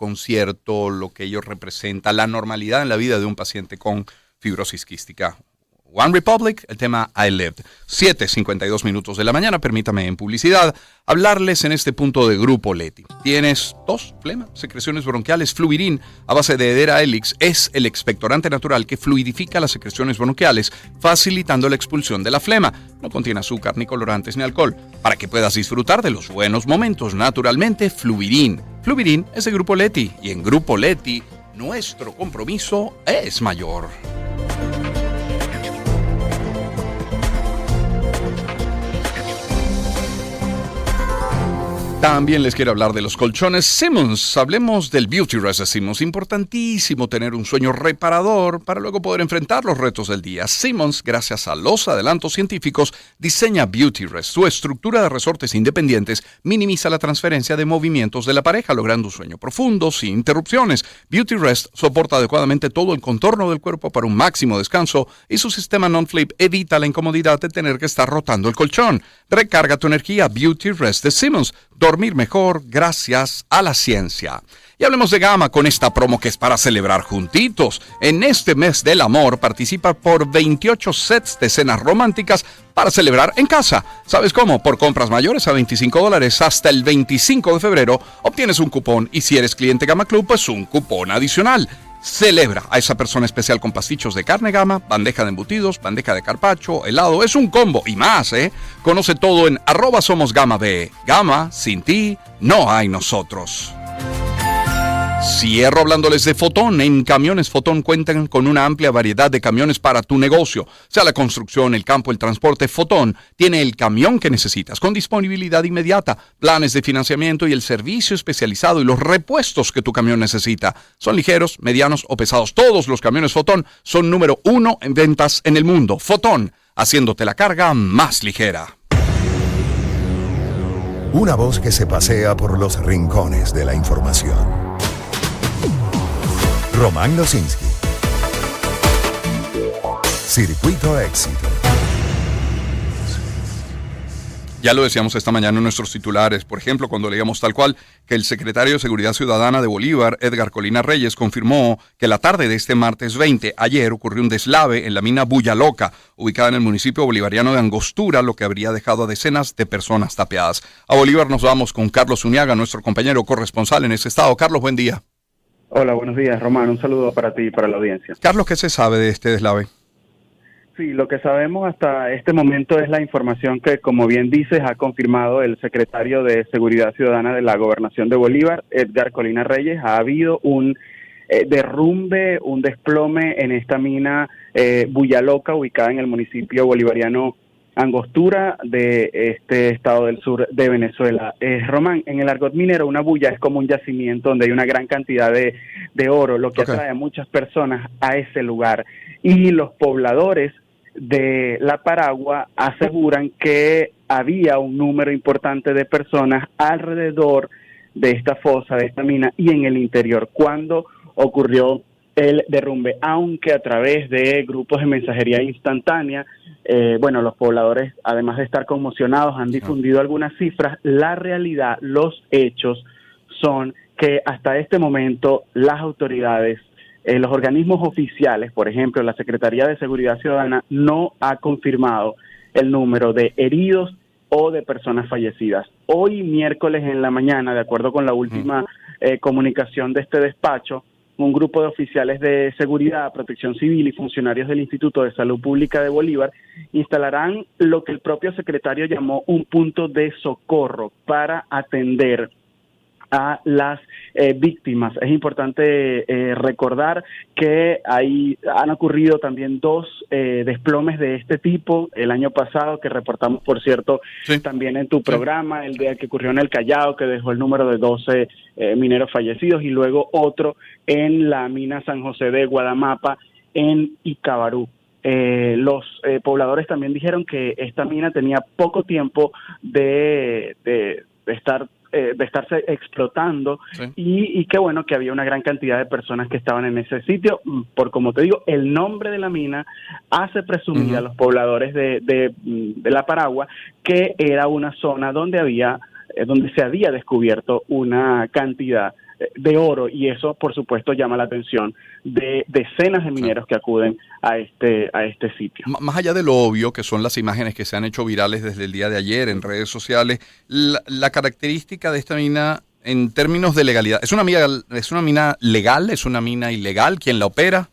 concierto, lo que ello representa, la normalidad en la vida de un paciente con fibrosis quística. One Republic, el tema I Lived. 7.52 minutos de la mañana, permítame en publicidad hablarles en este punto de Grupo Leti. Tienes tos, flema, secreciones bronquiales, fluirín a base de Edera Helix es el expectorante natural que fluidifica las secreciones bronquiales, facilitando la expulsión de la flema. No contiene azúcar, ni colorantes, ni alcohol. Para que puedas disfrutar de los buenos momentos, naturalmente, Fluirín. Fluirín es de Grupo Leti y en Grupo Leti nuestro compromiso es mayor. También les quiero hablar de los colchones Simmons. Hablemos del Beauty Rest de Simmons. Importantísimo tener un sueño reparador para luego poder enfrentar los retos del día. Simmons, gracias a los adelantos científicos, diseña Beauty Rest. Su estructura de resortes independientes minimiza la transferencia de movimientos de la pareja, logrando un sueño profundo, sin interrupciones. Beauty Rest soporta adecuadamente todo el contorno del cuerpo para un máximo descanso y su sistema non-flip evita la incomodidad de tener que estar rotando el colchón. Recarga tu energía Beauty Rest de Simmons dormir mejor gracias a la ciencia. Y hablemos de Gama con esta promo que es para celebrar juntitos. En este mes del amor participa por 28 sets de cenas románticas para celebrar en casa. ¿Sabes cómo? Por compras mayores a 25 dólares hasta el 25 de febrero obtienes un cupón y si eres cliente Gama Club pues un cupón adicional. Celebra a esa persona especial con pastichos de carne gama, bandeja de embutidos, bandeja de carpacho, helado. Es un combo y más, ¿eh? Conoce todo en arroba somos gama B. Gama, sin ti, no hay nosotros. Cierro hablándoles de Fotón. En Camiones Fotón cuentan con una amplia variedad de camiones para tu negocio. Sea la construcción, el campo, el transporte, Fotón tiene el camión que necesitas con disponibilidad inmediata, planes de financiamiento y el servicio especializado y los repuestos que tu camión necesita. Son ligeros, medianos o pesados. Todos los camiones Fotón son número uno en ventas en el mundo. Fotón, haciéndote la carga más ligera. Una voz que se pasea por los rincones de la información. Román Losinski. Circuito Éxito. Ya lo decíamos esta mañana en nuestros titulares, por ejemplo, cuando leíamos tal cual que el secretario de Seguridad Ciudadana de Bolívar, Edgar Colina Reyes, confirmó que la tarde de este martes 20, ayer, ocurrió un deslave en la mina Bulla Loca, ubicada en el municipio bolivariano de Angostura, lo que habría dejado a decenas de personas tapeadas. A Bolívar nos vamos con Carlos Uniaga, nuestro compañero corresponsal en ese estado. Carlos, buen día. Hola, buenos días, Román. Un saludo para ti y para la audiencia. Carlos, ¿qué se sabe de este deslave? Sí, lo que sabemos hasta este momento es la información que, como bien dices, ha confirmado el secretario de Seguridad Ciudadana de la Gobernación de Bolívar, Edgar Colina Reyes. Ha habido un eh, derrumbe, un desplome en esta mina eh, Buyaloca, ubicada en el municipio bolivariano angostura de este estado del sur de Venezuela. Eh, Román, en el argot minero una bulla es como un yacimiento donde hay una gran cantidad de, oro, lo que atrae a muchas personas a ese lugar. Y los pobladores de La Paragua aseguran que había un número importante de personas alrededor de esta fosa, de esta mina y en el interior. Cuando ocurrió el derrumbe, aunque a través de grupos de mensajería instantánea, eh, bueno, los pobladores, además de estar conmocionados, han difundido algunas cifras. La realidad, los hechos son que hasta este momento las autoridades, eh, los organismos oficiales, por ejemplo, la Secretaría de Seguridad Ciudadana, no ha confirmado el número de heridos o de personas fallecidas. Hoy miércoles en la mañana, de acuerdo con la última eh, comunicación de este despacho, un grupo de oficiales de seguridad, protección civil y funcionarios del Instituto de Salud Pública de Bolívar instalarán lo que el propio secretario llamó un punto de socorro para atender a las eh, víctimas. Es importante eh, recordar que hay, han ocurrido también dos eh, desplomes de este tipo el año pasado que reportamos, por cierto, también en tu programa, el día que ocurrió en el Callao, que dejó el número de 12 mineros fallecidos, y luego otro en la mina San José de Guadamapa, en Icabarú. los pobladores también dijeron que esta mina tenía poco tiempo de, de estar eh, de estarse explotando. Y, y, qué bueno que había una gran cantidad de personas que estaban en ese sitio. Mm, por como te digo, el nombre de la mina hace presumir a los pobladores de, de, mm, de, la Paragua que era una zona donde había, eh, donde se había descubierto una cantidad de oro y eso por supuesto llama la atención de decenas de mineros que acuden a este a este sitio. más allá de lo obvio que son las imágenes que se han hecho virales desde el día de ayer en redes sociales, la, característica de esta mina en términos de legalidad, ¿es una mina es una mina legal, es una mina ilegal quien la opera?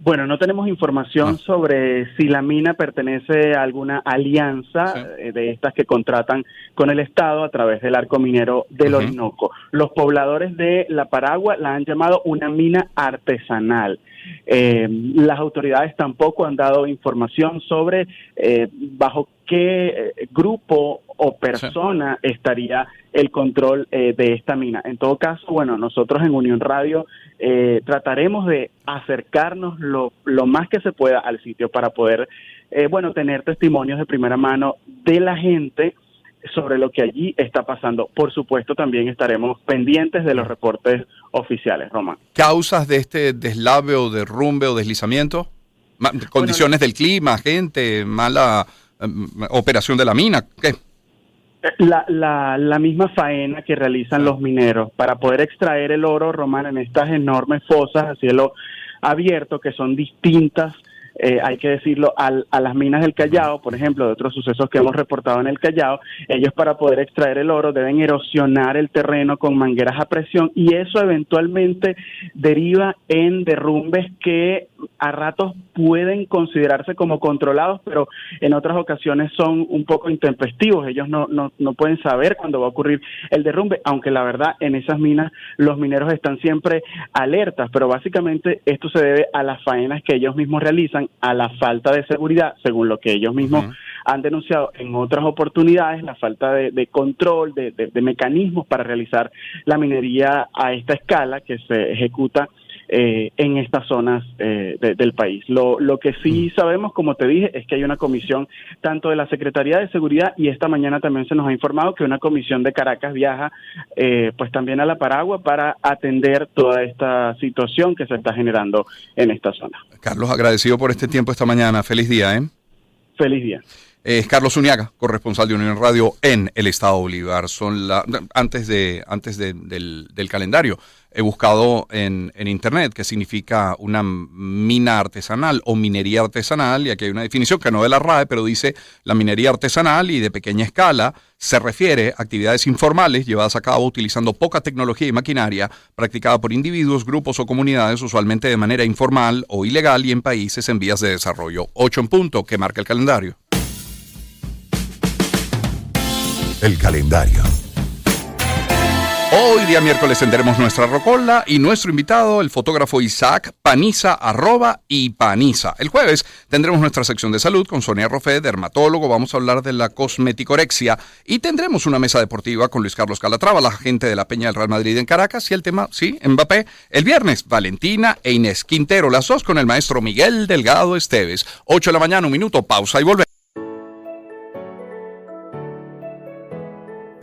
Bueno, no tenemos información ah. sobre si la mina pertenece a alguna alianza eh, de estas que contratan con el Estado a través del arco minero del Orinoco. Los pobladores de La Paragua la han llamado una mina artesanal. Eh, las autoridades tampoco han dado información sobre eh, bajo qué grupo persona estaría el control de esta mina. En todo caso, bueno, nosotros en Unión Radio eh, trataremos de acercarnos lo, lo, más que se pueda al sitio para poder, eh, bueno, tener testimonios de primera mano de la gente sobre lo que allí está pasando. Por supuesto, también estaremos pendientes de los reportes oficiales, Román. ¿Causas de este deslave o derrumbe o deslizamiento? ¿Condiciones del clima, gente, mala em, operación de la mina? ¿Qué? La, la, la, misma faena que realizan los mineros para poder extraer el oro romano en estas enormes fosas a cielo abierto que son distintas eh, hay que decirlo, al, a las minas del Callao, por ejemplo, de otros sucesos que hemos reportado en el Callao, ellos para poder extraer el oro deben erosionar el terreno con mangueras a presión y eso eventualmente deriva en derrumbes que a ratos pueden considerarse como controlados, pero en otras ocasiones son un poco intempestivos. Ellos no, no, no pueden saber cuándo va a ocurrir el derrumbe, aunque la verdad en esas minas los mineros están siempre alertas, pero básicamente esto se debe a las faenas que ellos mismos realizan a la falta de seguridad, según lo que ellos mismos han denunciado en otras oportunidades, la falta de, control, de, mecanismos para realizar la minería a esta escala que se ejecuta eh, en estas zonas eh, del país. Lo, lo que sí sabemos, como te dije, es que hay una comisión tanto de la Secretaría de Seguridad y esta mañana también se nos ha informado que una comisión de Caracas viaja eh, pues también a la Paragua para atender toda esta situación que se está generando en esta zona. Carlos, agradecido por este tiempo esta mañana. Feliz día, ¿eh? Feliz día. Es Carlos Uniaga, corresponsal de Unión Radio en el Estado Bolívar. Son la, antes de antes del, calendario he buscado en, internet qué significa una mina artesanal o minería artesanal y aquí hay una definición que no de la RAE, pero dice la minería artesanal y de pequeña escala se refiere a actividades informales llevadas a cabo utilizando poca tecnología y maquinaria practicada por individuos, grupos o comunidades usualmente de manera informal o ilegal y en países en vías de desarrollo. 8 en punto que marca el calendario. El calendario. Hoy día miércoles tendremos nuestra rocola y nuestro invitado, el fotógrafo Isaac Paniza, arroba y Paniza. El jueves tendremos nuestra sección de salud con Sonia Rofé, dermatólogo. Vamos a hablar de la cosmeticorexia y tendremos una mesa deportiva con Luis Carlos Calatrava, la gente de la Peña del Real Madrid en Caracas y el tema, sí, Mbappé. El viernes, Valentina e Inés Quintero, las dos con el maestro Miguel Delgado Esteves. 8 de la mañana, un minuto, pausa y volvemos.